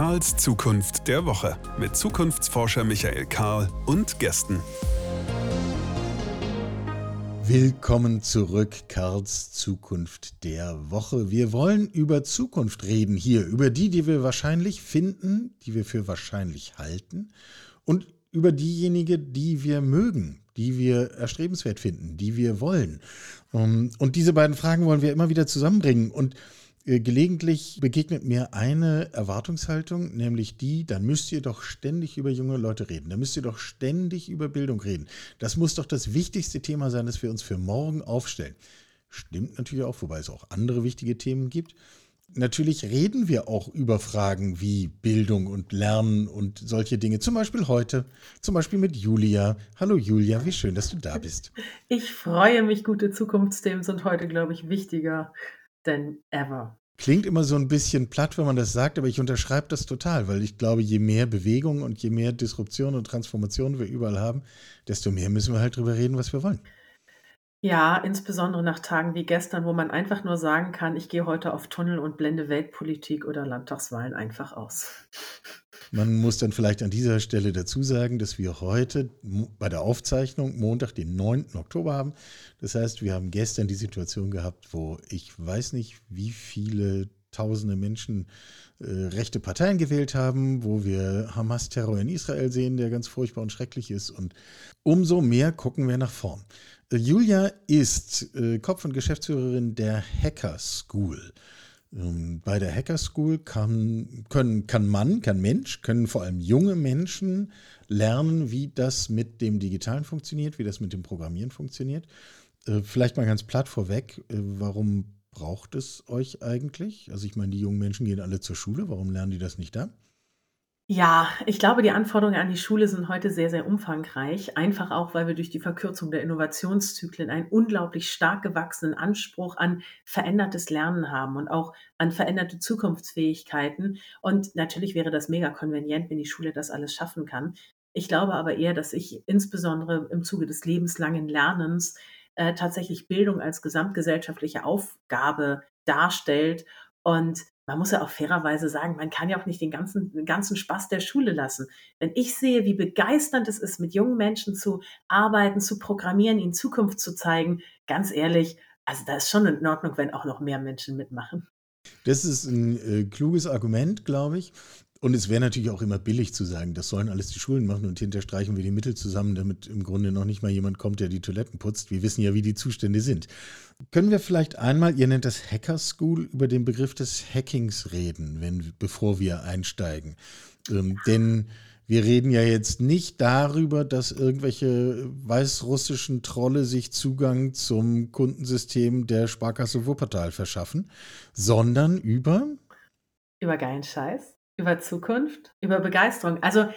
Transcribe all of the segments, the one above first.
Karls Zukunft der Woche mit Zukunftsforscher Michael Karl und Gästen. Willkommen zurück, Karls Zukunft der Woche. Wir wollen über Zukunft reden hier, über die, die wir wahrscheinlich finden, die wir für wahrscheinlich halten und über diejenige, die wir mögen, die wir erstrebenswert finden, die wir wollen. Und diese beiden Fragen wollen wir immer wieder zusammenbringen. Und gelegentlich begegnet mir eine Erwartungshaltung, nämlich die, dann müsst ihr doch ständig über junge Leute reden, dann müsst ihr doch ständig über Bildung reden. Das muss doch das wichtigste Thema sein, das wir uns für morgen aufstellen. Stimmt natürlich auch, wobei es auch andere wichtige Themen gibt. Natürlich reden wir auch über Fragen wie Bildung und Lernen und solche Dinge. Zum Beispiel heute, zum Beispiel mit Julia. Hallo Julia, wie schön, dass du da bist. Ich freue mich, gute Zukunftsthemen sind heute, glaube ich, wichtiger than ever. Klingt immer so ein bisschen platt, wenn man das sagt, aber ich unterschreibe das total, weil ich glaube, je mehr Bewegung und je mehr Disruption und Transformation wir überall haben, desto mehr müssen wir halt drüber reden, was wir wollen. Ja, insbesondere nach Tagen wie gestern, wo man einfach nur sagen kann, ich gehe heute auf Tunnel und blende Weltpolitik oder Landtagswahlen einfach aus. Man muss dann vielleicht an dieser Stelle dazu sagen, dass wir heute bei der Aufzeichnung Montag, den 9. Oktober haben. Das heißt, wir haben gestern die Situation gehabt, wo ich weiß nicht, wie viele tausende Menschen äh, rechte Parteien gewählt haben, wo wir Hamas-Terror in Israel sehen, der ganz furchtbar und schrecklich ist. Und umso mehr gucken wir nach vorn. Äh, Julia ist äh, Kopf- und Geschäftsführerin der Hacker School. Ähm, bei der Hacker School kann, können, kann Mann, kann Mensch, können vor allem junge Menschen lernen, wie das mit dem Digitalen funktioniert, wie das mit dem Programmieren funktioniert. Äh, vielleicht mal ganz platt vorweg, äh, warum braucht es euch eigentlich? Also ich meine, die jungen Menschen gehen alle zur Schule, warum lernen die das nicht da? Ja, ich glaube, die Anforderungen an die Schule sind heute sehr, sehr umfangreich. Einfach auch, weil wir durch die Verkürzung der Innovationszyklen einen unglaublich stark gewachsenen Anspruch an verändertes Lernen haben und auch an veränderte Zukunftsfähigkeiten. Und natürlich wäre das mega konvenient, wenn die Schule das alles schaffen kann. Ich glaube aber eher, dass sich insbesondere im Zuge des lebenslangen Lernens äh, tatsächlich Bildung als gesamtgesellschaftliche Aufgabe darstellt und man muss ja auch fairerweise sagen, man kann ja auch nicht den ganzen, den ganzen Spaß der Schule lassen. Wenn ich sehe, wie begeisternd es ist, mit jungen Menschen zu arbeiten, zu programmieren, ihnen Zukunft zu zeigen, ganz ehrlich, also da ist schon in Ordnung, wenn auch noch mehr Menschen mitmachen. Das ist ein äh, kluges Argument, glaube ich. Und es wäre natürlich auch immer billig zu sagen, das sollen alles die Schulen machen und hinterher streichen wir die Mittel zusammen, damit im Grunde noch nicht mal jemand kommt, der die Toiletten putzt. Wir wissen ja, wie die Zustände sind. Können wir vielleicht einmal, ihr nennt das Hacker School, über den Begriff des Hackings reden, wenn, bevor wir einsteigen? Ähm, denn wir reden ja jetzt nicht darüber, dass irgendwelche weißrussischen Trolle sich Zugang zum Kundensystem der Sparkasse Wuppertal verschaffen, sondern über. Über geilen Scheiß über Zukunft, über Begeisterung. Also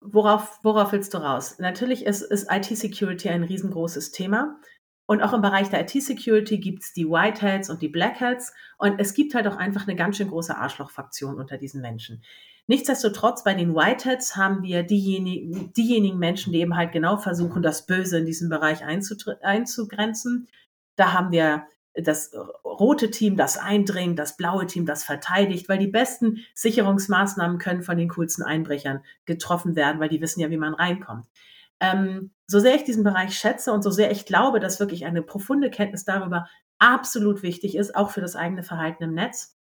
worauf, worauf willst du raus? Natürlich ist, ist IT-Security ein riesengroßes Thema. Und auch im Bereich der IT-Security gibt es die Whiteheads und die Blackheads. Und es gibt halt auch einfach eine ganz schön große Arschlochfraktion unter diesen Menschen. Nichtsdestotrotz, bei den Whiteheads haben wir diejenigen, diejenigen Menschen, die eben halt genau versuchen, das Böse in diesem Bereich einzugrenzen. Da haben wir das rote Team, das eindringt, das blaue Team, das verteidigt, weil die besten Sicherungsmaßnahmen können von den coolsten Einbrechern getroffen werden, weil die wissen ja, wie man reinkommt. Ähm, so sehr ich diesen Bereich schätze und so sehr ich glaube, dass wirklich eine profunde Kenntnis darüber absolut wichtig ist, auch für das eigene Verhalten im Netz,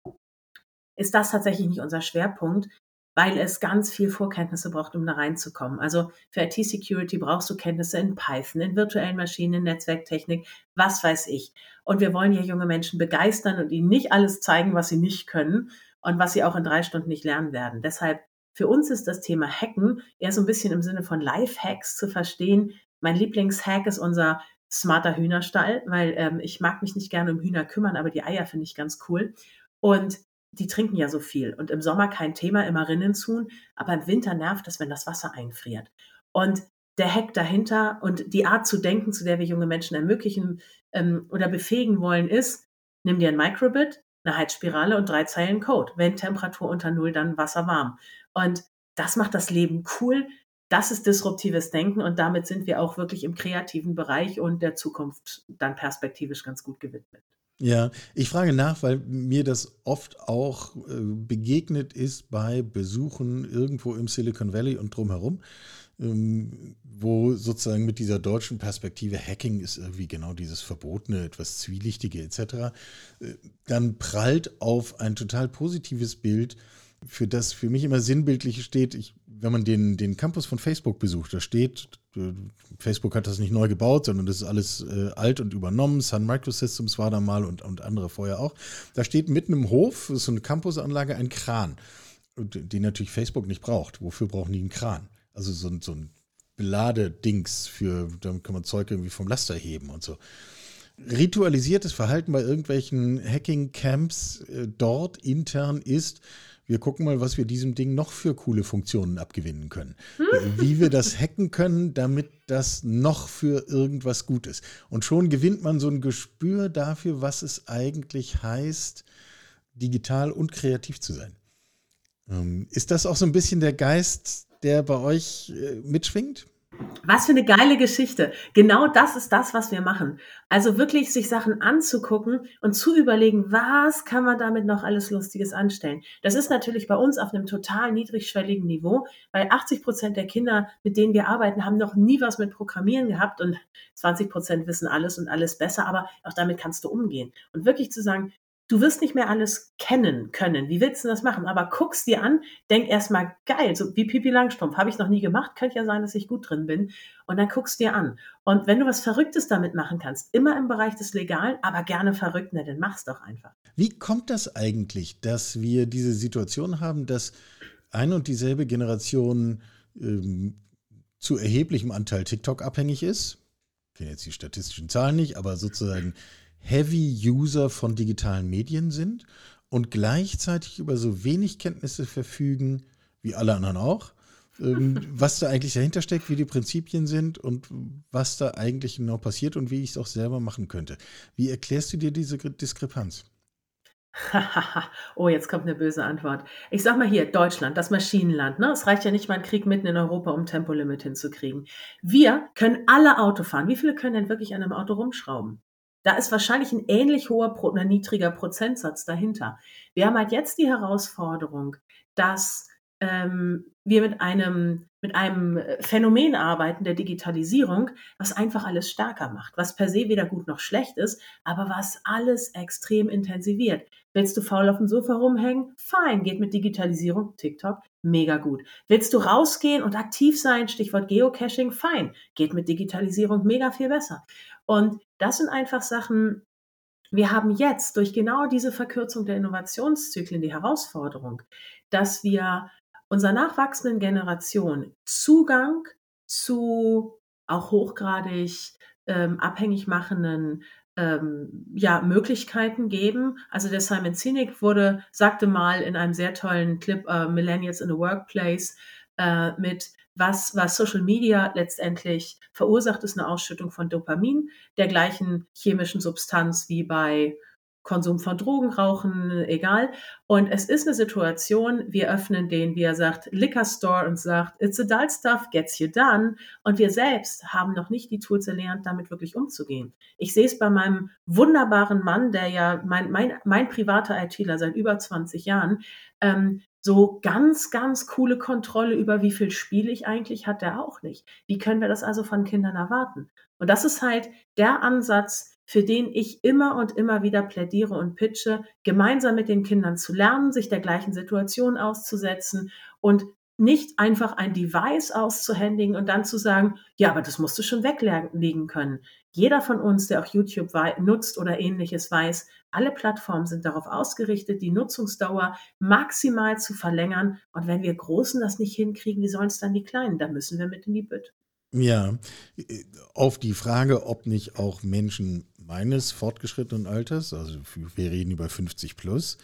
ist das tatsächlich nicht unser Schwerpunkt, weil es ganz viel Vorkenntnisse braucht, um da reinzukommen. Also für IT-Security brauchst du Kenntnisse in Python, in virtuellen Maschinen, in Netzwerktechnik, was weiß ich. Und wir wollen hier junge Menschen begeistern und ihnen nicht alles zeigen, was sie nicht können und was sie auch in drei Stunden nicht lernen werden. Deshalb für uns ist das Thema Hacken eher so ein bisschen im Sinne von Life-Hacks zu verstehen. Mein Lieblingshack ist unser smarter Hühnerstall, weil ähm, ich mag mich nicht gerne um Hühner kümmern, aber die Eier finde ich ganz cool. Und die trinken ja so viel und im Sommer kein Thema, immer rinnen tun, aber im Winter nervt es, wenn das Wasser einfriert. Und der Hack dahinter und die Art zu denken, zu der wir junge Menschen ermöglichen ähm, oder befähigen wollen, ist, nimm dir ein Microbit, eine Heizspirale und drei Zeilen Code. Wenn Temperatur unter Null, dann Wasser warm. Und das macht das Leben cool. Das ist disruptives Denken und damit sind wir auch wirklich im kreativen Bereich und der Zukunft dann perspektivisch ganz gut gewidmet. Ja, ich frage nach, weil mir das oft auch äh, begegnet ist bei Besuchen irgendwo im Silicon Valley und drumherum, ähm, wo sozusagen mit dieser deutschen Perspektive Hacking ist irgendwie genau dieses Verbotene, etwas Zwielichtige etc., äh, dann prallt auf ein total positives Bild, für das für mich immer sinnbildlich steht, ich, wenn man den, den Campus von Facebook besucht, da steht äh, Facebook hat das nicht neu gebaut, sondern das ist alles äh, alt und übernommen. Sun Microsystems war da mal und, und andere vorher auch. Da steht mitten im Hof, so eine Campusanlage, ein Kran, den natürlich Facebook nicht braucht. Wofür brauchen die einen Kran? Also so, so ein Beladedings für, damit kann man Zeug irgendwie vom Laster heben und so. Ritualisiertes Verhalten bei irgendwelchen Hacking-Camps äh, dort intern ist, wir gucken mal, was wir diesem Ding noch für coole Funktionen abgewinnen können. Hm. Wie wir das hacken können, damit das noch für irgendwas gut ist. Und schon gewinnt man so ein Gespür dafür, was es eigentlich heißt, digital und kreativ zu sein. Ähm, ist das auch so ein bisschen der Geist, der bei euch äh, mitschwingt? Was für eine geile Geschichte. Genau das ist das, was wir machen. Also wirklich sich Sachen anzugucken und zu überlegen, was kann man damit noch alles Lustiges anstellen. Das ist natürlich bei uns auf einem total niedrigschwelligen Niveau, weil 80 Prozent der Kinder, mit denen wir arbeiten, haben noch nie was mit Programmieren gehabt und 20 Prozent wissen alles und alles besser, aber auch damit kannst du umgehen. Und wirklich zu sagen, du wirst nicht mehr alles kennen können. Wie willst du das machen? Aber guck's dir an, denk erstmal geil, so wie Pipi Langstrumpf, habe ich noch nie gemacht, könnte ja sein, dass ich gut drin bin. Und dann guck's dir an. Und wenn du was Verrücktes damit machen kannst, immer im Bereich des Legalen, aber gerne verrückt, ne, dann mach's doch einfach. Wie kommt das eigentlich, dass wir diese Situation haben, dass ein und dieselbe Generation ähm, zu erheblichem Anteil TikTok abhängig ist? Ich kenne jetzt die statistischen Zahlen nicht, aber sozusagen Heavy-User von digitalen Medien sind und gleichzeitig über so wenig Kenntnisse verfügen, wie alle anderen auch, ähm, was da eigentlich dahinter steckt, wie die Prinzipien sind und was da eigentlich genau passiert und wie ich es auch selber machen könnte. Wie erklärst du dir diese Diskrepanz? oh, jetzt kommt eine böse Antwort. Ich sag mal hier, Deutschland, das Maschinenland. Ne? Es reicht ja nicht mal ein Krieg mitten in Europa, um Tempolimit hinzukriegen. Wir können alle Auto fahren. Wie viele können denn wirklich an einem Auto rumschrauben? Da ist wahrscheinlich ein ähnlich hoher oder niedriger Prozentsatz dahinter. Wir haben halt jetzt die Herausforderung, dass ähm, wir mit einem, mit einem Phänomen arbeiten der Digitalisierung, was einfach alles stärker macht, was per se weder gut noch schlecht ist, aber was alles extrem intensiviert. Willst du faul auf dem Sofa rumhängen? Fein, geht mit Digitalisierung, TikTok, mega gut. Willst du rausgehen und aktiv sein, Stichwort Geocaching? Fein, geht mit Digitalisierung mega viel besser. Und das sind einfach Sachen, wir haben jetzt durch genau diese Verkürzung der Innovationszyklen die Herausforderung, dass wir unserer nachwachsenden Generation Zugang zu auch hochgradig ähm, abhängig machenden ähm, ja, Möglichkeiten geben. Also der Simon Sinek wurde, sagte mal in einem sehr tollen Clip uh, Millennials in the Workplace äh, mit was, was Social Media letztendlich verursacht, ist eine Ausschüttung von Dopamin, der gleichen chemischen Substanz wie bei Konsum von Drogen, Rauchen, egal. Und es ist eine Situation, wir öffnen den, wie er sagt, Liquor Store und sagt, it's adult stuff, gets you done. Und wir selbst haben noch nicht die Tools erlernt, damit wirklich umzugehen. Ich sehe es bei meinem wunderbaren Mann, der ja mein, mein, mein privater ITler seit über 20 Jahren, ähm, so ganz, ganz coole Kontrolle über wie viel Spiel ich eigentlich hat er auch nicht. Wie können wir das also von Kindern erwarten? Und das ist halt der Ansatz, für den ich immer und immer wieder plädiere und pitche, gemeinsam mit den Kindern zu lernen, sich der gleichen Situation auszusetzen und nicht einfach ein Device auszuhändigen und dann zu sagen, ja, aber das musst du schon weglegen können. Jeder von uns, der auch YouTube nutzt oder ähnliches, weiß, alle Plattformen sind darauf ausgerichtet, die Nutzungsdauer maximal zu verlängern. Und wenn wir Großen das nicht hinkriegen, wie sollen es dann die Kleinen? Da müssen wir mit in die Bütt. Ja, auf die Frage, ob nicht auch Menschen meines fortgeschrittenen Alters, also wir reden über 50 plus,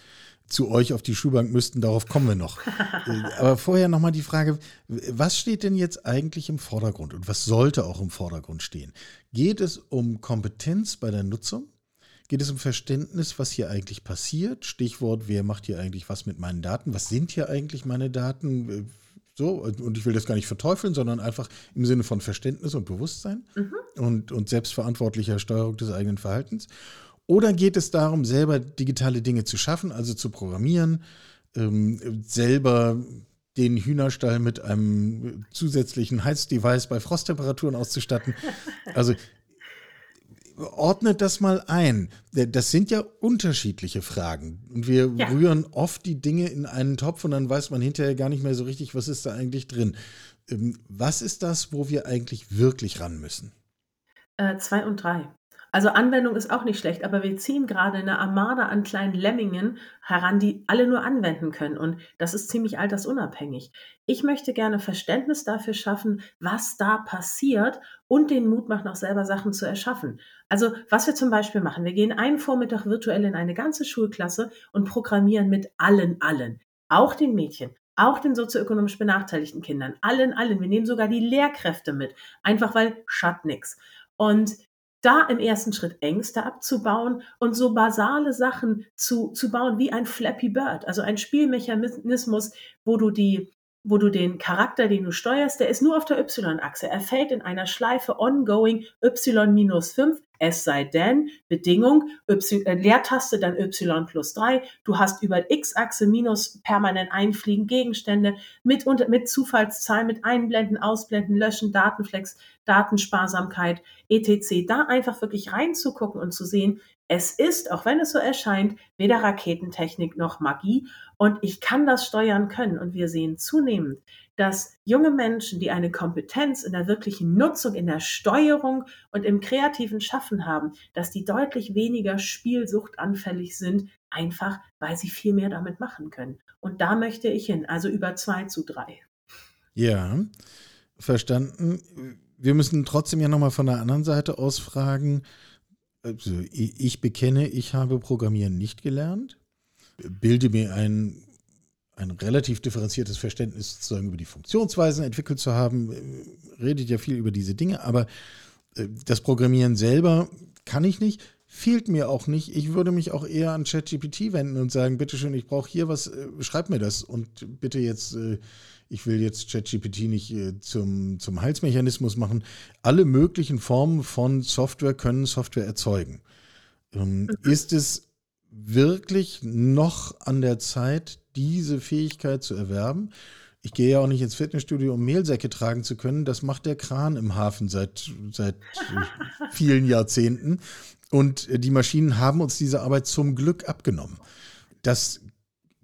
zu euch auf die Schulbank müssten, darauf kommen wir noch. Aber vorher nochmal die Frage, was steht denn jetzt eigentlich im Vordergrund und was sollte auch im Vordergrund stehen? Geht es um Kompetenz bei der Nutzung? Geht es um Verständnis, was hier eigentlich passiert? Stichwort, wer macht hier eigentlich was mit meinen Daten? Was sind hier eigentlich meine Daten? So, und ich will das gar nicht verteufeln, sondern einfach im Sinne von Verständnis und Bewusstsein mhm. und, und selbstverantwortlicher Steuerung des eigenen Verhaltens. Oder geht es darum, selber digitale Dinge zu schaffen, also zu programmieren, ähm, selber den Hühnerstall mit einem zusätzlichen Heizdevice bei Frosttemperaturen auszustatten? Also ordnet das mal ein. Das sind ja unterschiedliche Fragen. Und wir ja. rühren oft die Dinge in einen Topf und dann weiß man hinterher gar nicht mehr so richtig, was ist da eigentlich drin. Ähm, was ist das, wo wir eigentlich wirklich ran müssen? Äh, zwei und drei. Also Anwendung ist auch nicht schlecht, aber wir ziehen gerade eine Armada an kleinen Lemmingen heran, die alle nur anwenden können. Und das ist ziemlich altersunabhängig. Ich möchte gerne Verständnis dafür schaffen, was da passiert und den Mut machen, auch selber Sachen zu erschaffen. Also was wir zum Beispiel machen, wir gehen einen Vormittag virtuell in eine ganze Schulklasse und programmieren mit allen, allen. Auch den Mädchen, auch den sozioökonomisch benachteiligten Kindern, allen, allen. Wir nehmen sogar die Lehrkräfte mit, einfach weil schadet nix. Und da im ersten Schritt Ängste abzubauen und so basale Sachen zu, zu bauen wie ein Flappy Bird, also ein Spielmechanismus, wo du die wo du den Charakter, den du steuerst, der ist nur auf der Y-Achse. Er fällt in einer Schleife ongoing Y minus 5, es sei denn, Bedingung, y, äh, Leertaste, dann Y plus 3. Du hast über X-Achse minus permanent einfliegen Gegenstände mit, unter, mit Zufallszahlen, mit Einblenden, Ausblenden, Löschen, Datenflex, Datensparsamkeit, etc. Da einfach wirklich reinzugucken und zu sehen, es ist, auch wenn es so erscheint, weder Raketentechnik noch Magie und ich kann das steuern können. Und wir sehen zunehmend, dass junge Menschen, die eine Kompetenz in der wirklichen Nutzung, in der Steuerung und im kreativen Schaffen haben, dass die deutlich weniger spielsuchtanfällig sind, einfach weil sie viel mehr damit machen können. Und da möchte ich hin, also über zwei zu drei. Ja, verstanden. Wir müssen trotzdem ja nochmal von der anderen Seite aus fragen, also ich bekenne, ich habe Programmieren nicht gelernt, bilde mir ein, ein relativ differenziertes Verständnis sozusagen über die Funktionsweisen entwickelt zu haben, redet ja viel über diese Dinge, aber äh, das Programmieren selber kann ich nicht, fehlt mir auch nicht. Ich würde mich auch eher an ChatGPT wenden und sagen, bitteschön, ich brauche hier was, äh, schreib mir das und bitte jetzt äh, ich will jetzt ChatGPT nicht äh, zum, zum Heilsmechanismus machen. Alle möglichen Formen von Software können Software erzeugen. Ähm, mhm. Ist es wirklich noch an der Zeit, diese Fähigkeit zu erwerben? Ich gehe ja auch nicht ins Fitnessstudio, um Mehlsäcke tragen zu können. Das macht der Kran im Hafen seit, seit vielen Jahrzehnten. Und äh, die Maschinen haben uns diese Arbeit zum Glück abgenommen. Das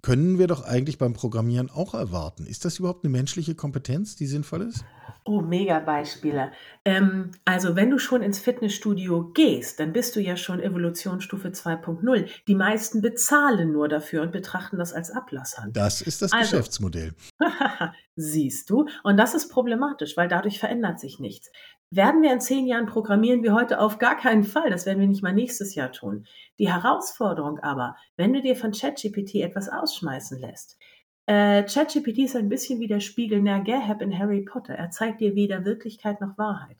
können wir doch eigentlich beim Programmieren auch erwarten. Ist das überhaupt eine menschliche Kompetenz, die sinnvoll ist? Oh, mega Beispiele. Ähm, also wenn du schon ins Fitnessstudio gehst, dann bist du ja schon Evolutionsstufe 2.0. Die meisten bezahlen nur dafür und betrachten das als Ablasshandel. Das ist das also, Geschäftsmodell. siehst du. Und das ist problematisch, weil dadurch verändert sich nichts. Werden wir in zehn Jahren programmieren wie heute? Auf gar keinen Fall. Das werden wir nicht mal nächstes Jahr tun. Die Herausforderung aber, wenn du dir von ChatGPT etwas ausschmeißen lässt, äh, ChatGPT ist ein bisschen wie der Spiegel Nergaheb in Harry Potter. Er zeigt dir weder Wirklichkeit noch Wahrheit.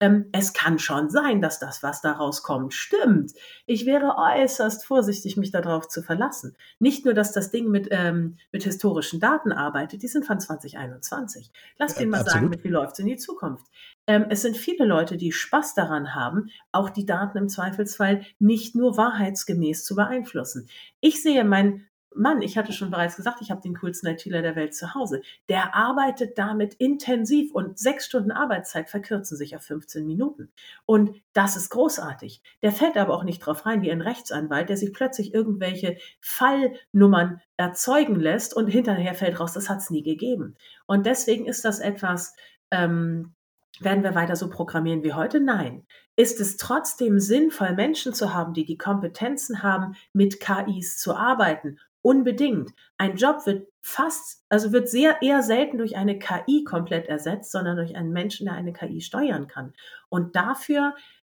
Ähm, es kann schon sein, dass das, was daraus kommt, stimmt. Ich wäre äußerst vorsichtig, mich darauf zu verlassen. Nicht nur, dass das Ding mit, ähm, mit historischen Daten arbeitet, die sind von 2021. Lass den mal Absolut. sagen, mit wie läuft es in die Zukunft. Ähm, es sind viele Leute, die Spaß daran haben, auch die Daten im Zweifelsfall nicht nur wahrheitsgemäß zu beeinflussen. Ich sehe mein Mann, ich hatte schon bereits gesagt, ich habe den coolsten ITler der Welt zu Hause. Der arbeitet damit intensiv und sechs Stunden Arbeitszeit verkürzen sich auf 15 Minuten. Und das ist großartig. Der fällt aber auch nicht drauf rein wie ein Rechtsanwalt, der sich plötzlich irgendwelche Fallnummern erzeugen lässt und hinterher fällt raus, das hat es nie gegeben. Und deswegen ist das etwas, ähm, werden wir weiter so programmieren wie heute? Nein. Ist es trotzdem sinnvoll, Menschen zu haben, die die Kompetenzen haben, mit KIs zu arbeiten Unbedingt. Ein Job wird fast, also wird sehr eher selten durch eine KI komplett ersetzt, sondern durch einen Menschen, der eine KI steuern kann. Und dafür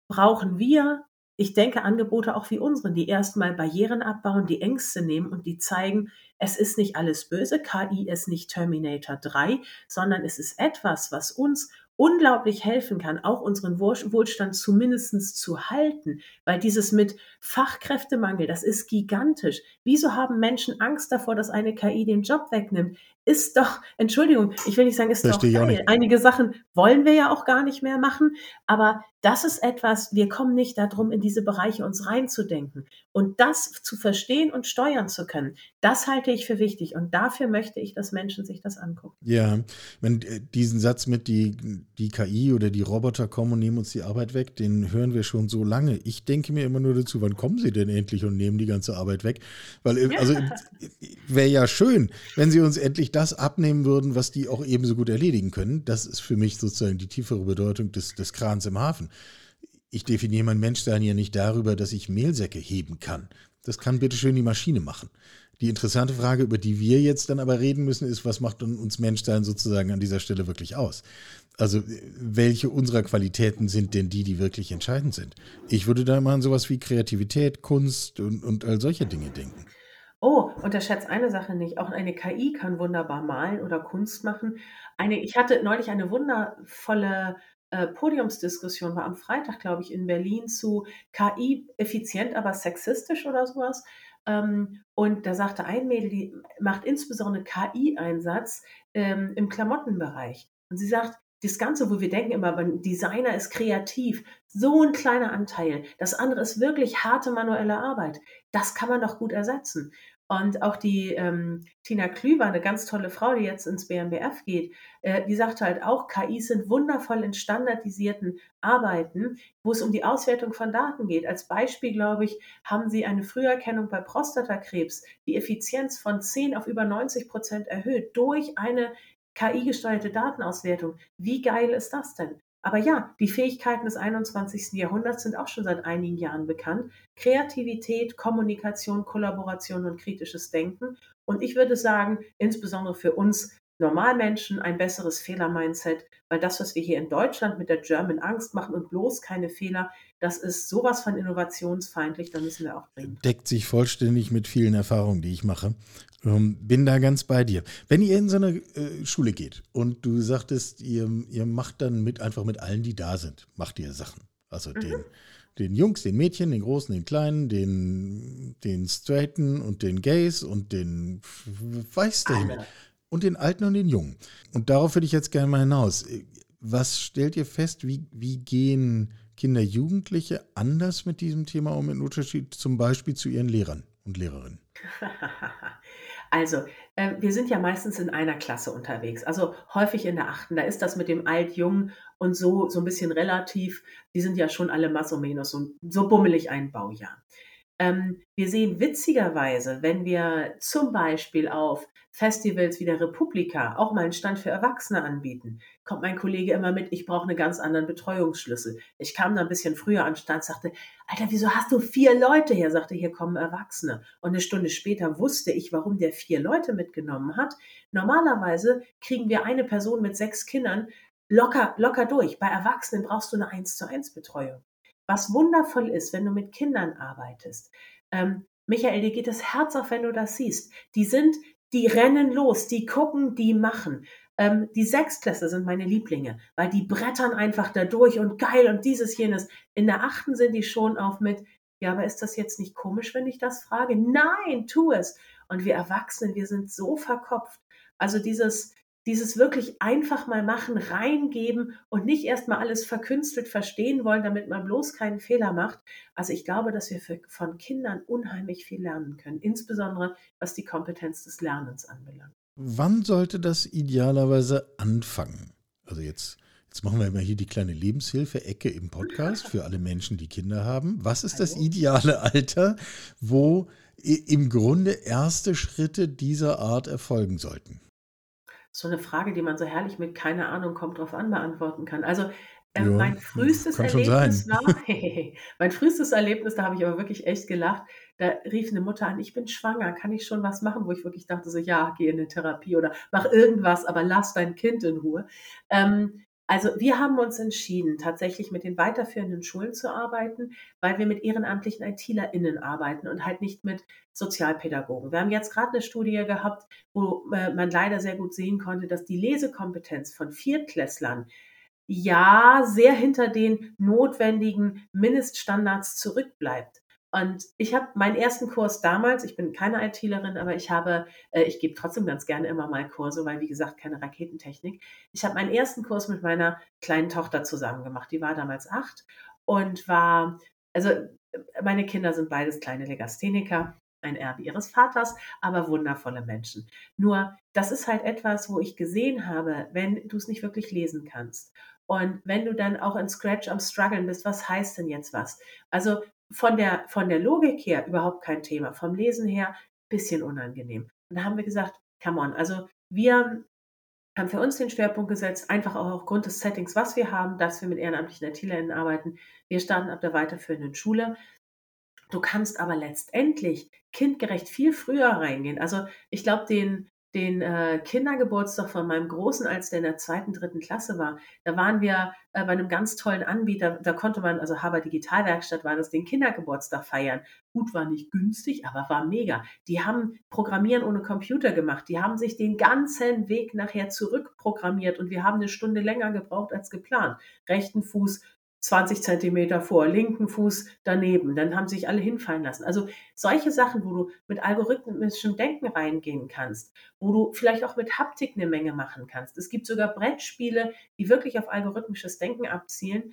brauchen wir, ich denke, Angebote auch wie unseren, die erstmal Barrieren abbauen, die Ängste nehmen und die zeigen, es ist nicht alles böse, KI ist nicht Terminator 3, sondern es ist etwas, was uns unglaublich helfen kann, auch unseren Wohlstand zumindest zu halten, weil dieses mit Fachkräftemangel, das ist gigantisch. Wieso haben Menschen Angst davor, dass eine KI den Job wegnimmt? ist doch, Entschuldigung, ich will nicht sagen, ist Verstehe doch geil. Einige Sachen wollen wir ja auch gar nicht mehr machen, aber das ist etwas, wir kommen nicht darum, in diese Bereiche uns reinzudenken. Und das zu verstehen und steuern zu können, das halte ich für wichtig. Und dafür möchte ich, dass Menschen sich das angucken. Ja, wenn äh, diesen Satz mit die, die KI oder die Roboter kommen und nehmen uns die Arbeit weg, den hören wir schon so lange. Ich denke mir immer nur dazu, wann kommen sie denn endlich und nehmen die ganze Arbeit weg? Weil, äh, also wäre ja schön, wenn sie uns endlich das abnehmen würden, was die auch ebenso gut erledigen können. Das ist für mich sozusagen die tiefere Bedeutung des, des Krans im Hafen. Ich definiere mein Menschsein ja nicht darüber, dass ich Mehlsäcke heben kann. Das kann bitteschön die Maschine machen. Die interessante Frage, über die wir jetzt dann aber reden müssen, ist, was macht uns Menschsein sozusagen an dieser Stelle wirklich aus? Also welche unserer Qualitäten sind denn die, die wirklich entscheidend sind? Ich würde da immer an sowas wie Kreativität, Kunst und, und all solche Dinge denken. Oh, unterschätzt eine Sache nicht. Auch eine KI kann wunderbar malen oder Kunst machen. Eine, ich hatte neulich eine wundervolle äh, Podiumsdiskussion, war am Freitag, glaube ich, in Berlin zu KI effizient, aber sexistisch oder sowas. Ähm, und da sagte ein Mädel, die macht insbesondere KI-Einsatz ähm, im Klamottenbereich. Und sie sagt, das Ganze, wo wir denken immer, ein Designer ist kreativ, so ein kleiner Anteil. Das andere ist wirklich harte manuelle Arbeit. Das kann man doch gut ersetzen. Und auch die ähm, Tina Klüver, eine ganz tolle Frau, die jetzt ins BMBF geht, äh, die sagte halt auch, KIs sind wundervoll in standardisierten Arbeiten, wo es um die Auswertung von Daten geht. Als Beispiel, glaube ich, haben sie eine Früherkennung bei Prostatakrebs, die Effizienz von 10 auf über 90 Prozent erhöht durch eine KI-gesteuerte Datenauswertung. Wie geil ist das denn? Aber ja, die Fähigkeiten des 21. Jahrhunderts sind auch schon seit einigen Jahren bekannt. Kreativität, Kommunikation, Kollaboration und kritisches Denken. Und ich würde sagen, insbesondere für uns Normalmenschen ein besseres Fehler-Mindset, weil das, was wir hier in Deutschland mit der German Angst machen und bloß keine Fehler, das ist sowas von innovationsfeindlich, da müssen wir auch dringend. Deckt sich vollständig mit vielen Erfahrungen, die ich mache. Ähm, bin da ganz bei dir. Wenn ihr in so eine äh, Schule geht und du sagtest, ihr, ihr macht dann mit einfach mit allen, die da sind, macht ihr Sachen. Also mhm. den, den Jungs, den Mädchen, den Großen, den Kleinen, den, den Straighten und den Gays und den weiß der Himmel. Und den Alten und den Jungen. Und darauf würde ich jetzt gerne mal hinaus. Was stellt ihr fest, wie, wie gehen Kinder, Jugendliche anders mit diesem Thema um, in Unterschied zum Beispiel zu ihren Lehrern und Lehrerinnen? Also, äh, wir sind ja meistens in einer Klasse unterwegs, also häufig in der achten. Da ist das mit dem Alt-Jung und so, so ein bisschen relativ. Die sind ja schon alle más o menos und so bummelig ein Baujahr. Ähm, wir sehen witzigerweise, wenn wir zum Beispiel auf Festivals wie der Republika auch mal einen Stand für Erwachsene anbieten, kommt mein Kollege immer mit, ich brauche einen ganz anderen Betreuungsschlüssel. Ich kam da ein bisschen früher an Stand, sagte, Alter, wieso hast du vier Leute hier? Sagte, hier kommen Erwachsene. Und eine Stunde später wusste ich, warum der vier Leute mitgenommen hat. Normalerweise kriegen wir eine Person mit sechs Kindern locker, locker durch. Bei Erwachsenen brauchst du eine 1 zu 1 Betreuung. Was wundervoll ist, wenn du mit Kindern arbeitest. Ähm, Michael, dir geht das Herz auf, wenn du das siehst. Die sind, die rennen los, die gucken, die machen. Ähm, die Sechstklässler sind meine Lieblinge, weil die brettern einfach da durch und geil und dieses, jenes. In der achten sind die schon auf mit, ja, aber ist das jetzt nicht komisch, wenn ich das frage? Nein, tu es. Und wir Erwachsenen, wir sind so verkopft. Also dieses, dieses wirklich einfach mal machen, reingeben und nicht erstmal alles verkünstelt verstehen wollen, damit man bloß keinen Fehler macht. Also ich glaube, dass wir für, von Kindern unheimlich viel lernen können, insbesondere was die Kompetenz des Lernens anbelangt. Wann sollte das idealerweise anfangen? Also jetzt, jetzt machen wir mal hier die kleine Lebenshilfe-Ecke im Podcast für alle Menschen, die Kinder haben. Was ist das ideale Alter, wo im Grunde erste Schritte dieser Art erfolgen sollten? So eine Frage, die man so herrlich mit keine Ahnung, kommt drauf an, beantworten kann. Also äh, ja, mein frühestes Erlebnis war, mein frühestes Erlebnis, da habe ich aber wirklich echt gelacht. Da rief eine Mutter an, ich bin schwanger, kann ich schon was machen? Wo ich wirklich dachte, so ja, geh in eine Therapie oder mach irgendwas, aber lass dein Kind in Ruhe. Ähm, also wir haben uns entschieden, tatsächlich mit den weiterführenden Schulen zu arbeiten, weil wir mit ehrenamtlichen ITlerInnen arbeiten und halt nicht mit Sozialpädagogen. Wir haben jetzt gerade eine Studie gehabt, wo äh, man leider sehr gut sehen konnte, dass die Lesekompetenz von Viertklässlern ja sehr hinter den notwendigen Mindeststandards zurückbleibt. Und ich habe meinen ersten Kurs damals, ich bin keine ITlerin, aber ich habe, äh, ich gebe trotzdem ganz gerne immer mal Kurse, weil wie gesagt, keine Raketentechnik. Ich habe meinen ersten Kurs mit meiner kleinen Tochter zusammen gemacht. Die war damals acht und war, also meine Kinder sind beides kleine Legastheniker, ein Erbe ihres Vaters, aber wundervolle Menschen. Nur, das ist halt etwas, wo ich gesehen habe, wenn du es nicht wirklich lesen kannst und wenn du dann auch in Scratch am Struggeln bist, was heißt denn jetzt was? Also von der, von der Logik her überhaupt kein Thema, vom Lesen her bisschen unangenehm. Und da haben wir gesagt, come on, also wir haben für uns den Schwerpunkt gesetzt, einfach auch aufgrund des Settings, was wir haben, dass wir mit ehrenamtlichen ITlerInnen arbeiten. Wir starten ab der weiterführenden Schule. Du kannst aber letztendlich kindgerecht viel früher reingehen. Also ich glaube, den, den äh, Kindergeburtstag von meinem Großen, als der in der zweiten, dritten Klasse war. Da waren wir äh, bei einem ganz tollen Anbieter, da konnte man, also Haber Digitalwerkstatt war das, den Kindergeburtstag feiern. Gut, war nicht günstig, aber war mega. Die haben Programmieren ohne Computer gemacht. Die haben sich den ganzen Weg nachher zurückprogrammiert und wir haben eine Stunde länger gebraucht als geplant. Rechten Fuß 20 Zentimeter vor, linken Fuß daneben. Dann haben sich alle hinfallen lassen. Also solche Sachen, wo du mit algorithmischem Denken reingehen kannst, wo du vielleicht auch mit Haptik eine Menge machen kannst. Es gibt sogar Brettspiele, die wirklich auf algorithmisches Denken abzielen.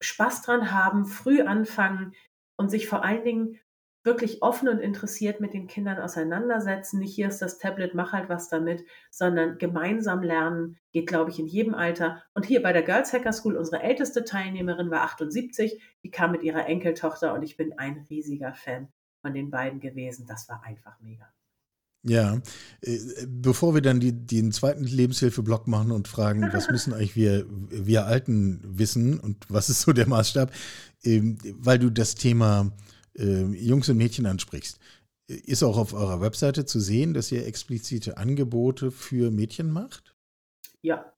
Spaß dran haben, früh anfangen und sich vor allen Dingen wirklich offen und interessiert mit den Kindern auseinandersetzen. Nicht hier ist das Tablet, mach halt was damit, sondern gemeinsam lernen geht, glaube ich, in jedem Alter. Und hier bei der Girls Hacker School, unsere älteste Teilnehmerin war 78, die kam mit ihrer Enkeltochter und ich bin ein riesiger Fan von den beiden gewesen. Das war einfach mega. Ja, äh, bevor wir dann die, den zweiten Lebenshilfeblock machen und fragen, was müssen eigentlich wir, wir Alten wissen und was ist so der Maßstab, ähm, weil du das Thema Jungs und Mädchen ansprichst. Ist auch auf eurer Webseite zu sehen, dass ihr explizite Angebote für Mädchen macht? Ja.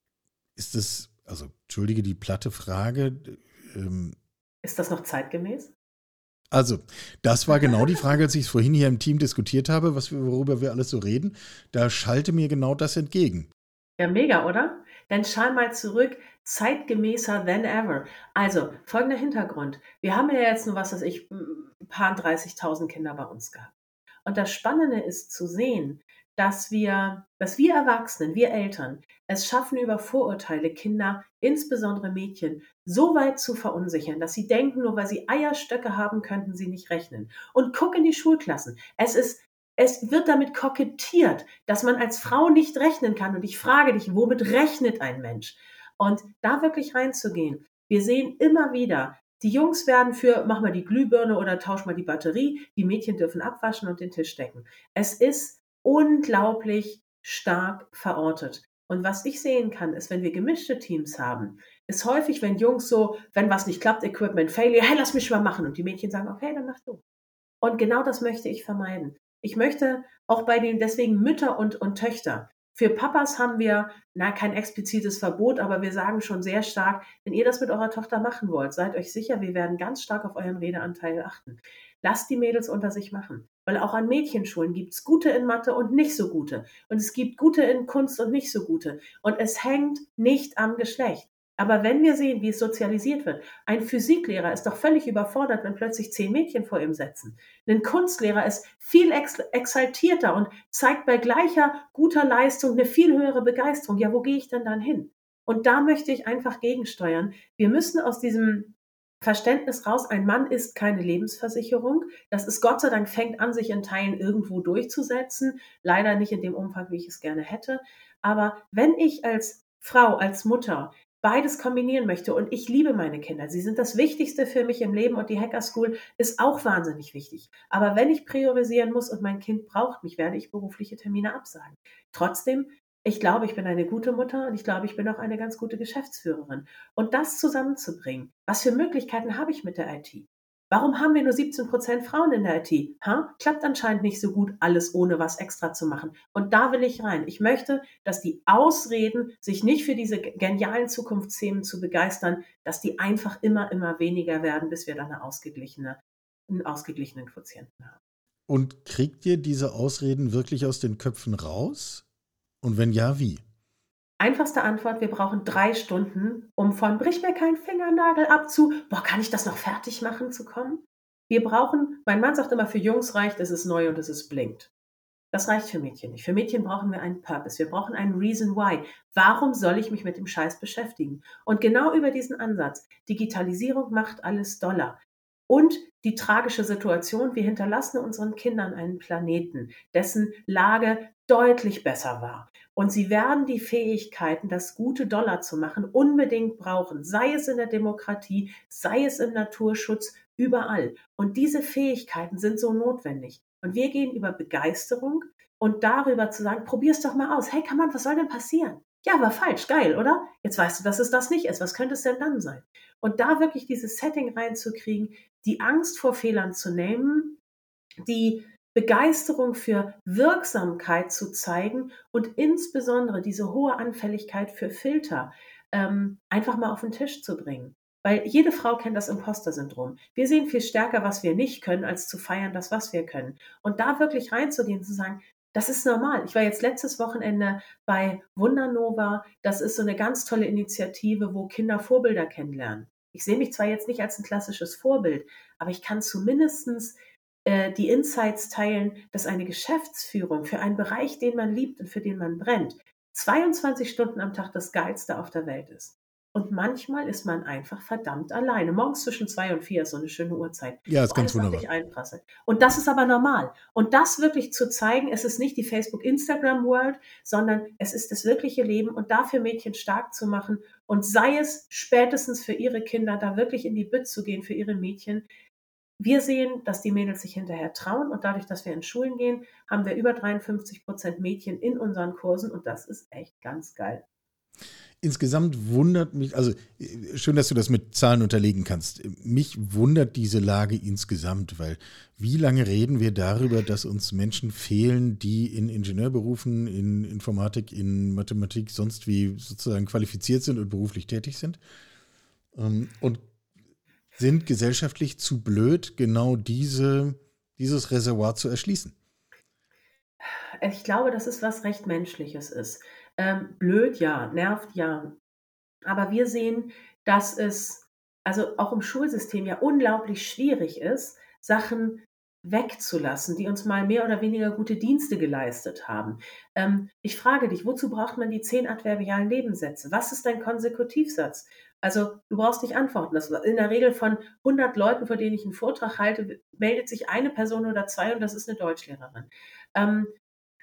Ist das, also entschuldige die platte Frage. Ähm, ist das noch zeitgemäß? Also, das war genau die Frage, als ich es vorhin hier im Team diskutiert habe, was wir, worüber wir alles so reden. Da schalte mir genau das entgegen. Ja, mega, oder? Dann schau mal zurück, zeitgemäßer than ever. Also, folgender Hintergrund. Wir haben ja jetzt nur, was weiß ich, ein paar 30.000 Kinder bei uns gehabt. Und das Spannende ist zu sehen, dass wir, dass wir Erwachsenen, wir Eltern, es schaffen, über Vorurteile Kinder, insbesondere Mädchen, so weit zu verunsichern, dass sie denken, nur weil sie Eierstöcke haben, könnten sie nicht rechnen. Und guck in die Schulklassen. Es ist es wird damit kokettiert, dass man als Frau nicht rechnen kann. Und ich frage dich, womit rechnet ein Mensch? Und da wirklich reinzugehen. Wir sehen immer wieder, die Jungs werden für, mach mal die Glühbirne oder tausch mal die Batterie, die Mädchen dürfen abwaschen und den Tisch decken. Es ist unglaublich stark verortet. Und was ich sehen kann, ist, wenn wir gemischte Teams haben, ist häufig, wenn Jungs so, wenn was nicht klappt, Equipment Failure, hey, lass mich mal machen. Und die Mädchen sagen, okay, dann mach du. Und genau das möchte ich vermeiden. Ich möchte auch bei den deswegen Mütter und, und Töchter. Für Papas haben wir, na, kein explizites Verbot, aber wir sagen schon sehr stark, wenn ihr das mit eurer Tochter machen wollt, seid euch sicher, wir werden ganz stark auf euren Redeanteil achten. Lasst die Mädels unter sich machen. Weil auch an Mädchenschulen gibt es gute in Mathe und nicht so gute. Und es gibt gute in Kunst und nicht so gute. Und es hängt nicht am Geschlecht. Aber wenn wir sehen, wie es sozialisiert wird, ein Physiklehrer ist doch völlig überfordert, wenn plötzlich zehn Mädchen vor ihm sitzen. Ein Kunstlehrer ist viel ex exaltierter und zeigt bei gleicher guter Leistung eine viel höhere Begeisterung. Ja, wo gehe ich denn dann hin? Und da möchte ich einfach gegensteuern. Wir müssen aus diesem Verständnis raus, ein Mann ist keine Lebensversicherung. Das ist Gott sei Dank fängt an, sich in Teilen irgendwo durchzusetzen. Leider nicht in dem Umfang, wie ich es gerne hätte. Aber wenn ich als Frau, als Mutter beides kombinieren möchte und ich liebe meine Kinder. Sie sind das Wichtigste für mich im Leben und die Hacker School ist auch wahnsinnig wichtig. Aber wenn ich priorisieren muss und mein Kind braucht mich, werde ich berufliche Termine absagen. Trotzdem, ich glaube, ich bin eine gute Mutter und ich glaube, ich bin auch eine ganz gute Geschäftsführerin. Und das zusammenzubringen, was für Möglichkeiten habe ich mit der IT? Warum haben wir nur 17 Prozent Frauen in der IT? Ha? Klappt anscheinend nicht so gut, alles ohne was extra zu machen. Und da will ich rein. Ich möchte, dass die Ausreden, sich nicht für diese genialen Zukunftsthemen zu begeistern, dass die einfach immer, immer weniger werden, bis wir dann eine ausgeglichene, einen ausgeglichenen Quotienten haben. Und kriegt ihr diese Ausreden wirklich aus den Köpfen raus? Und wenn ja, wie? Einfachste Antwort, wir brauchen drei Stunden, um von brich mir kein Fingernagel ab zu, boah, kann ich das noch fertig machen zu kommen? Wir brauchen, mein Mann sagt immer, für Jungs reicht, es ist neu und es ist blinkt. Das reicht für Mädchen nicht. Für Mädchen brauchen wir einen Purpose. Wir brauchen einen Reason Why. Warum soll ich mich mit dem Scheiß beschäftigen? Und genau über diesen Ansatz. Digitalisierung macht alles doller. Und die tragische Situation, wir hinterlassen unseren Kindern einen Planeten, dessen Lage deutlich besser war. Und sie werden die Fähigkeiten, das gute Dollar zu machen, unbedingt brauchen, sei es in der Demokratie, sei es im Naturschutz, überall. Und diese Fähigkeiten sind so notwendig. Und wir gehen über Begeisterung und darüber zu sagen, probier's doch mal aus. Hey, kann man, was soll denn passieren? Ja, war falsch, geil, oder? Jetzt weißt du, dass es das nicht ist. Was könnte es denn dann sein? Und da wirklich dieses Setting reinzukriegen, die Angst vor Fehlern zu nehmen, die Begeisterung für Wirksamkeit zu zeigen und insbesondere diese hohe Anfälligkeit für Filter ähm, einfach mal auf den Tisch zu bringen. Weil jede Frau kennt das Imposter-Syndrom. Wir sehen viel stärker, was wir nicht können, als zu feiern, das, was wir können. Und da wirklich reinzugehen, zu sagen, das ist normal. Ich war jetzt letztes Wochenende bei Wundernova. Das ist so eine ganz tolle Initiative, wo Kinder Vorbilder kennenlernen. Ich sehe mich zwar jetzt nicht als ein klassisches Vorbild, aber ich kann zumindest äh, die Insights teilen, dass eine Geschäftsführung für einen Bereich, den man liebt und für den man brennt, 22 Stunden am Tag das Geilste auf der Welt ist. Und manchmal ist man einfach verdammt alleine. Morgens zwischen zwei und vier ist so eine schöne Uhrzeit. Ja, ist ganz wunderbar. Und das ist aber normal. Und das wirklich zu zeigen, es ist nicht die Facebook-Instagram-World, sondern es ist das wirkliche Leben und dafür Mädchen stark zu machen und sei es spätestens für ihre Kinder, da wirklich in die Bütt zu gehen für ihre Mädchen. Wir sehen, dass die Mädels sich hinterher trauen und dadurch, dass wir in Schulen gehen, haben wir über 53 Prozent Mädchen in unseren Kursen und das ist echt ganz geil insgesamt wundert mich, also schön, dass du das mit Zahlen unterlegen kannst. Mich wundert diese Lage insgesamt, weil wie lange reden wir darüber, dass uns Menschen fehlen, die in Ingenieurberufen, in Informatik, in Mathematik sonst wie sozusagen qualifiziert sind und beruflich tätig sind ähm, und sind gesellschaftlich zu blöd, genau diese, dieses Reservoir zu erschließen. Ich glaube, dass es was recht Menschliches ist. Ähm, blöd, ja, nervt, ja. Aber wir sehen, dass es also auch im Schulsystem ja unglaublich schwierig ist, Sachen wegzulassen, die uns mal mehr oder weniger gute Dienste geleistet haben. Ähm, ich frage dich, wozu braucht man die zehn adverbialen Nebensätze? Was ist dein Konsekutivsatz? Also du brauchst nicht antworten. Das, in der Regel von 100 Leuten, vor denen ich einen Vortrag halte, meldet sich eine Person oder zwei und das ist eine Deutschlehrerin. Ähm,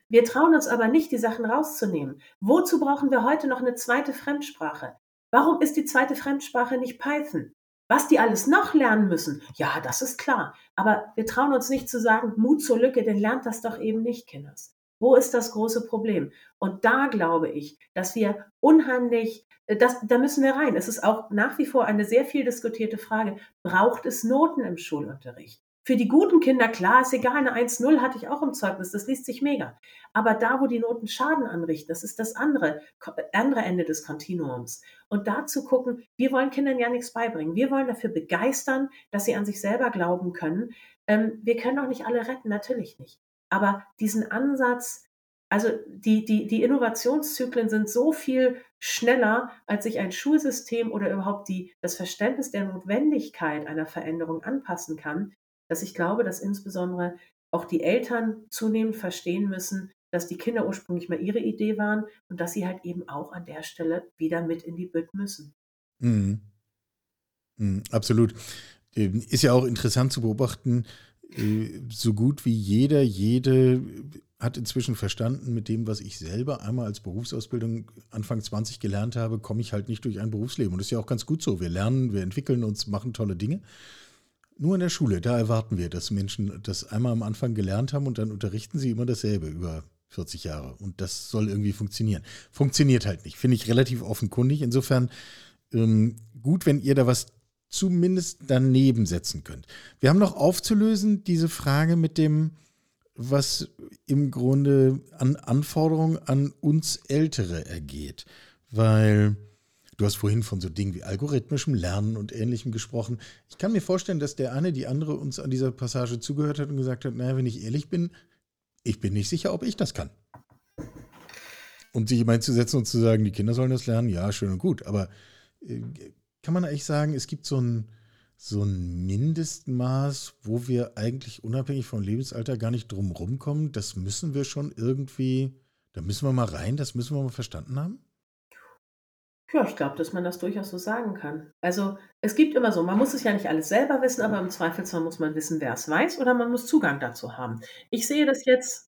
wir trauen uns aber nicht, die Sachen rauszunehmen. Wozu brauchen wir heute noch eine zweite Fremdsprache? Warum ist die zweite Fremdsprache nicht Python? Was die alles noch lernen müssen, ja, das ist klar. Aber wir trauen uns nicht zu sagen, Mut zur Lücke, denn lernt das doch eben nicht, Kinders. Wo ist das große Problem? Und da glaube ich, dass wir unheimlich, äh, das, da müssen wir rein. Es ist auch nach wie vor eine sehr viel diskutierte Frage. Braucht es Noten im Schulunterricht? Für die guten Kinder, klar, ist egal, eine 1-0 hatte ich auch im Zeugnis, das liest sich mega. Aber da, wo die Noten Schaden anrichten, das ist das andere, andere Ende des Kontinuums. Und da zu gucken, wir wollen Kindern ja nichts beibringen. Wir wollen dafür begeistern, dass sie an sich selber glauben können. Ähm, wir können auch nicht alle retten, natürlich nicht. Aber diesen Ansatz, also die, die, die Innovationszyklen sind so viel schneller, als sich ein Schulsystem oder überhaupt die, das Verständnis der Notwendigkeit einer Veränderung anpassen kann, dass ich glaube, dass insbesondere auch die Eltern zunehmend verstehen müssen, dass die Kinder ursprünglich mal ihre Idee waren und dass sie halt eben auch an der Stelle wieder mit in die Bütt müssen. Mhm. Mhm, absolut. Ähm, ist ja auch interessant zu beobachten, äh, so gut wie jeder, jede hat inzwischen verstanden, mit dem, was ich selber einmal als Berufsausbildung Anfang 20 gelernt habe, komme ich halt nicht durch ein Berufsleben. Und das ist ja auch ganz gut so. Wir lernen, wir entwickeln uns, machen tolle Dinge. Nur in der Schule, da erwarten wir, dass Menschen das einmal am Anfang gelernt haben und dann unterrichten sie immer dasselbe über 40 Jahre. Und das soll irgendwie funktionieren. Funktioniert halt nicht. Finde ich relativ offenkundig. Insofern ähm, gut, wenn ihr da was zumindest daneben setzen könnt. Wir haben noch aufzulösen diese Frage mit dem, was im Grunde an Anforderungen an uns Ältere ergeht. Weil Du hast vorhin von so Dingen wie algorithmischem Lernen und Ähnlichem gesprochen. Ich kann mir vorstellen, dass der eine, die andere uns an dieser Passage zugehört hat und gesagt hat, naja, wenn ich ehrlich bin, ich bin nicht sicher, ob ich das kann. Und sich jemand zu setzen und zu sagen, die Kinder sollen das lernen, ja, schön und gut. Aber äh, kann man eigentlich sagen, es gibt so ein, so ein Mindestmaß, wo wir eigentlich unabhängig vom Lebensalter gar nicht drum rumkommen? Das müssen wir schon irgendwie, da müssen wir mal rein, das müssen wir mal verstanden haben? Ja, ich glaube, dass man das durchaus so sagen kann. Also es gibt immer so, man muss es ja nicht alles selber wissen, aber im Zweifelsfall muss man wissen, wer es weiß oder man muss Zugang dazu haben. Ich sehe das jetzt,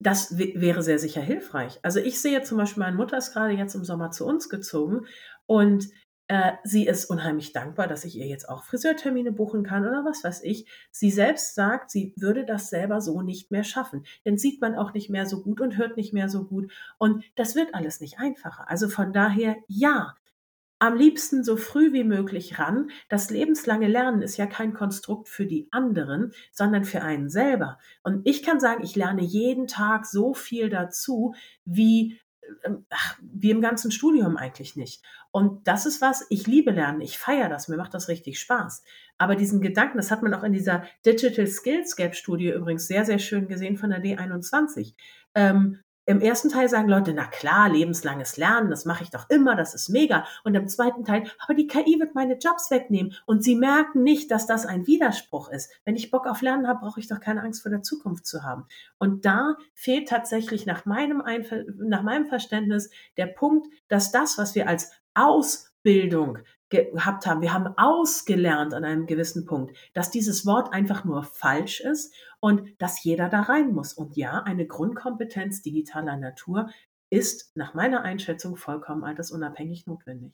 das wäre sehr sicher hilfreich. Also ich sehe zum Beispiel, meine Mutter ist gerade jetzt im Sommer zu uns gezogen und äh, sie ist unheimlich dankbar, dass ich ihr jetzt auch Friseurtermine buchen kann oder was weiß ich. Sie selbst sagt, sie würde das selber so nicht mehr schaffen. Denn sieht man auch nicht mehr so gut und hört nicht mehr so gut. Und das wird alles nicht einfacher. Also von daher, ja, am liebsten so früh wie möglich ran. Das lebenslange Lernen ist ja kein Konstrukt für die anderen, sondern für einen selber. Und ich kann sagen, ich lerne jeden Tag so viel dazu, wie ach, wie im ganzen Studium eigentlich nicht. Und das ist was, ich liebe Lernen, ich feiere das, mir macht das richtig Spaß. Aber diesen Gedanken, das hat man auch in dieser Digital Skills Gap Studie übrigens sehr, sehr schön gesehen von der D21. Ähm, im ersten Teil sagen Leute, na klar, lebenslanges Lernen, das mache ich doch immer, das ist mega. Und im zweiten Teil, aber die KI wird meine Jobs wegnehmen. Und sie merken nicht, dass das ein Widerspruch ist. Wenn ich Bock auf Lernen habe, brauche ich doch keine Angst vor der Zukunft zu haben. Und da fehlt tatsächlich nach meinem, Einf nach meinem Verständnis der Punkt, dass das, was wir als Ausbildung gehabt haben. Wir haben ausgelernt an einem gewissen Punkt, dass dieses Wort einfach nur falsch ist und dass jeder da rein muss. Und ja, eine Grundkompetenz digitaler Natur ist nach meiner Einschätzung vollkommen altersunabhängig notwendig.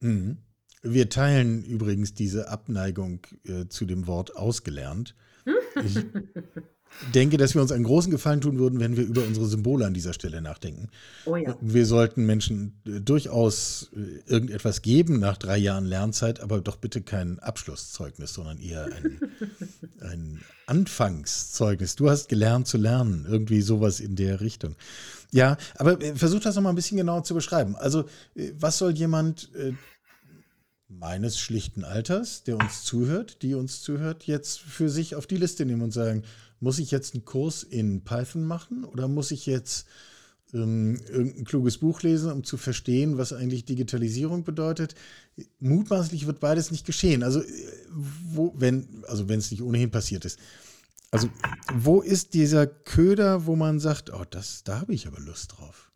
Mhm. Wir teilen übrigens diese Abneigung äh, zu dem Wort ausgelernt. Ich denke, dass wir uns einen großen Gefallen tun würden, wenn wir über unsere Symbole an dieser Stelle nachdenken. Oh ja. Wir sollten Menschen äh, durchaus äh, irgendetwas geben nach drei Jahren Lernzeit, aber doch bitte kein Abschlusszeugnis, sondern eher ein, ein Anfangszeugnis. Du hast gelernt zu lernen, irgendwie sowas in der Richtung. Ja, aber äh, versuch das nochmal ein bisschen genauer zu beschreiben. Also, was soll jemand meines schlichten Alters, der uns zuhört, die uns zuhört, jetzt für sich auf die Liste nehmen und sagen, muss ich jetzt einen Kurs in Python machen oder muss ich jetzt ähm, irgendein kluges Buch lesen, um zu verstehen, was eigentlich Digitalisierung bedeutet? Mutmaßlich wird beides nicht geschehen. Also, äh, wo, wenn, also wenn es nicht ohnehin passiert ist. Also, wo ist dieser Köder, wo man sagt, oh, das, da habe ich aber Lust drauf?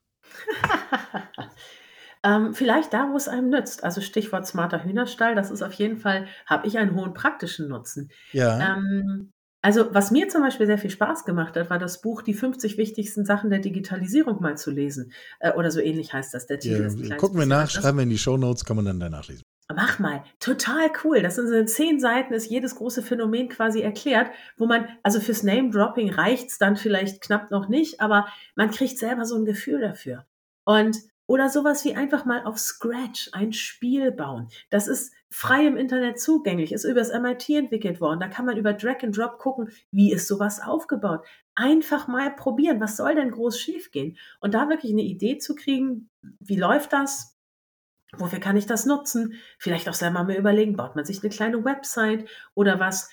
ähm, vielleicht da, wo es einem nützt. Also Stichwort smarter Hühnerstall, das ist auf jeden Fall, habe ich einen hohen praktischen Nutzen. Ja. Ähm, also, was mir zum Beispiel sehr viel Spaß gemacht hat, war das Buch Die 50 wichtigsten Sachen der Digitalisierung mal zu lesen. Äh, oder so ähnlich heißt das, der Titel. Ja, gucken wir nach, schreiben wir in die Show Notes, kann man dann danach lesen. Mach mal, total cool. Das sind so zehn Seiten, ist jedes große Phänomen quasi erklärt, wo man, also fürs Name-Dropping reicht's dann vielleicht knapp noch nicht, aber man kriegt selber so ein Gefühl dafür. Und oder sowas wie einfach mal auf Scratch ein Spiel bauen. Das ist frei im Internet zugänglich, ist übers MIT entwickelt worden. Da kann man über Drag and Drop gucken, wie ist sowas aufgebaut. Einfach mal probieren, was soll denn groß schiefgehen? Und da wirklich eine Idee zu kriegen, wie läuft das? Wofür kann ich das nutzen? Vielleicht auch selber mal überlegen, baut man sich eine kleine Website oder was?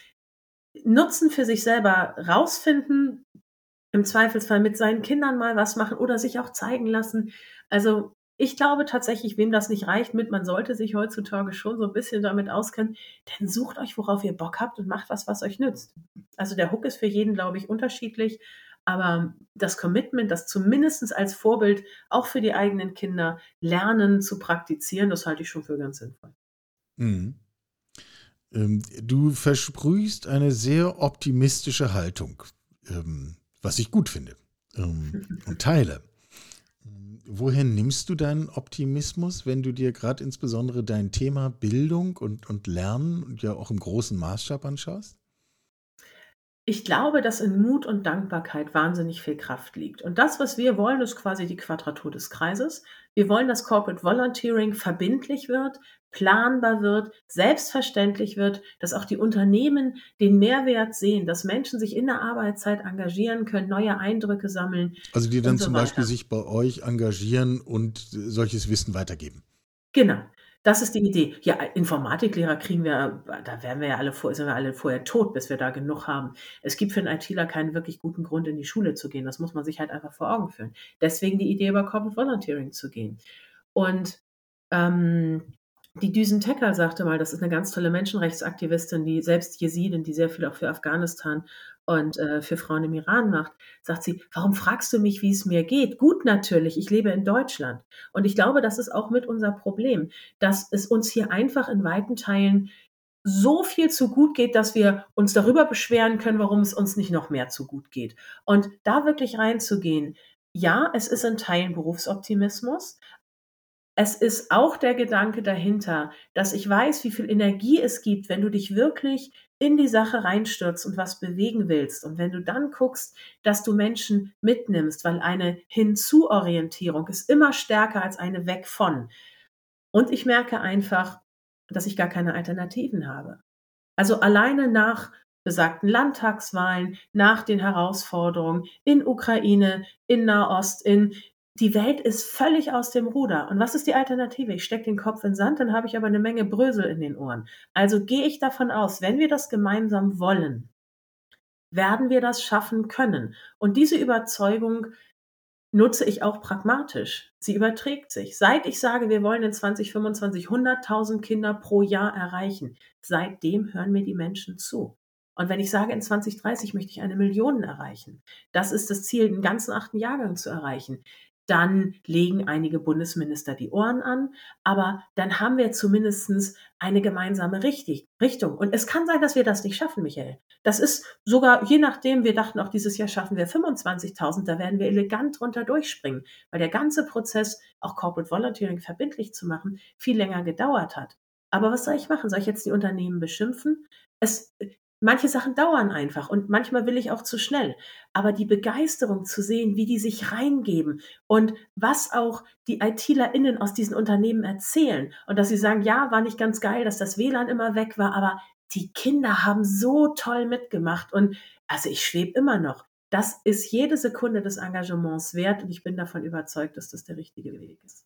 Nutzen für sich selber rausfinden, im Zweifelsfall mit seinen Kindern mal was machen oder sich auch zeigen lassen. Also ich glaube tatsächlich, wem das nicht reicht mit, man sollte sich heutzutage schon so ein bisschen damit auskennen, denn sucht euch, worauf ihr Bock habt und macht was, was euch nützt. Also der Hook ist für jeden, glaube ich, unterschiedlich, aber das Commitment, das zumindest als Vorbild auch für die eigenen Kinder lernen zu praktizieren, das halte ich schon für ganz sinnvoll. Mhm. Ähm, du versprühst eine sehr optimistische Haltung, ähm, was ich gut finde ähm, und teile. Woher nimmst du deinen Optimismus, wenn du dir gerade insbesondere dein Thema Bildung und, und Lernen ja auch im großen Maßstab anschaust? Ich glaube, dass in Mut und Dankbarkeit wahnsinnig viel Kraft liegt. Und das, was wir wollen, ist quasi die Quadratur des Kreises. Wir wollen, dass Corporate Volunteering verbindlich wird, planbar wird, selbstverständlich wird, dass auch die Unternehmen den Mehrwert sehen, dass Menschen sich in der Arbeitszeit engagieren können, neue Eindrücke sammeln. Also die dann so zum. Beispiel sich bei euch engagieren und solches Wissen weitergeben. Genau. Das ist die Idee. Ja, Informatiklehrer kriegen wir, da werden wir ja alle, vor, sind wir alle vorher tot, bis wir da genug haben. Es gibt für einen ITler keinen wirklich guten Grund, in die Schule zu gehen. Das muss man sich halt einfach vor Augen führen. Deswegen die Idee, über Corporate Volunteering zu gehen. Und ähm, die Düsen Tecker sagte mal, das ist eine ganz tolle Menschenrechtsaktivistin, die selbst Jesidin, die sehr viel auch für Afghanistan und äh, für Frauen im Iran macht, sagt sie, warum fragst du mich, wie es mir geht? Gut natürlich, ich lebe in Deutschland. Und ich glaube, das ist auch mit unser Problem, dass es uns hier einfach in weiten Teilen so viel zu gut geht, dass wir uns darüber beschweren können, warum es uns nicht noch mehr zu gut geht. Und da wirklich reinzugehen, ja, es ist in Teilen Berufsoptimismus, es ist auch der Gedanke dahinter, dass ich weiß, wie viel Energie es gibt, wenn du dich wirklich in die Sache reinstürzt und was bewegen willst. Und wenn du dann guckst, dass du Menschen mitnimmst, weil eine Hinzuorientierung ist immer stärker als eine Weg von. Und ich merke einfach, dass ich gar keine Alternativen habe. Also alleine nach besagten Landtagswahlen, nach den Herausforderungen in Ukraine, in Nahost, in die Welt ist völlig aus dem Ruder. Und was ist die Alternative? Ich stecke den Kopf in Sand, dann habe ich aber eine Menge Brösel in den Ohren. Also gehe ich davon aus, wenn wir das gemeinsam wollen, werden wir das schaffen können. Und diese Überzeugung nutze ich auch pragmatisch. Sie überträgt sich. Seit ich sage, wir wollen in 2025 100.000 Kinder pro Jahr erreichen, seitdem hören mir die Menschen zu. Und wenn ich sage, in 2030 möchte ich eine Million erreichen, das ist das Ziel, den ganzen achten Jahrgang zu erreichen, dann legen einige Bundesminister die Ohren an, aber dann haben wir zumindest eine gemeinsame Richtung. Und es kann sein, dass wir das nicht schaffen, Michael. Das ist sogar, je nachdem, wir dachten auch dieses Jahr schaffen wir 25.000, da werden wir elegant drunter durchspringen, weil der ganze Prozess, auch Corporate Volunteering verbindlich zu machen, viel länger gedauert hat. Aber was soll ich machen? Soll ich jetzt die Unternehmen beschimpfen? Es, manche Sachen dauern einfach und manchmal will ich auch zu schnell. Aber die Begeisterung zu sehen, wie die sich reingeben und was auch die ITlerInnen aus diesen Unternehmen erzählen und dass sie sagen, ja, war nicht ganz geil, dass das WLAN immer weg war, aber die Kinder haben so toll mitgemacht und also ich schwebe immer noch. Das ist jede Sekunde des Engagements wert und ich bin davon überzeugt, dass das der richtige Weg ist.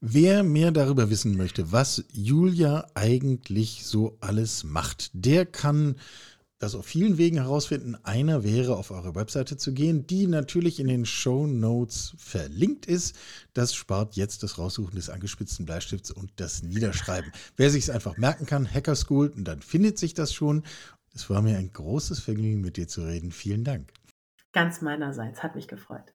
Wer mehr darüber wissen möchte, was Julia eigentlich so alles macht, der kann das auf vielen Wegen herausfinden. Einer wäre, auf eure Webseite zu gehen, die natürlich in den Show Notes verlinkt ist. Das spart jetzt das Raussuchen des angespitzten Bleistifts und das Niederschreiben. Wer sich es einfach merken kann, Hacker School, und dann findet sich das schon. Es war mir ein großes Vergnügen, mit dir zu reden. Vielen Dank. Ganz meinerseits, hat mich gefreut.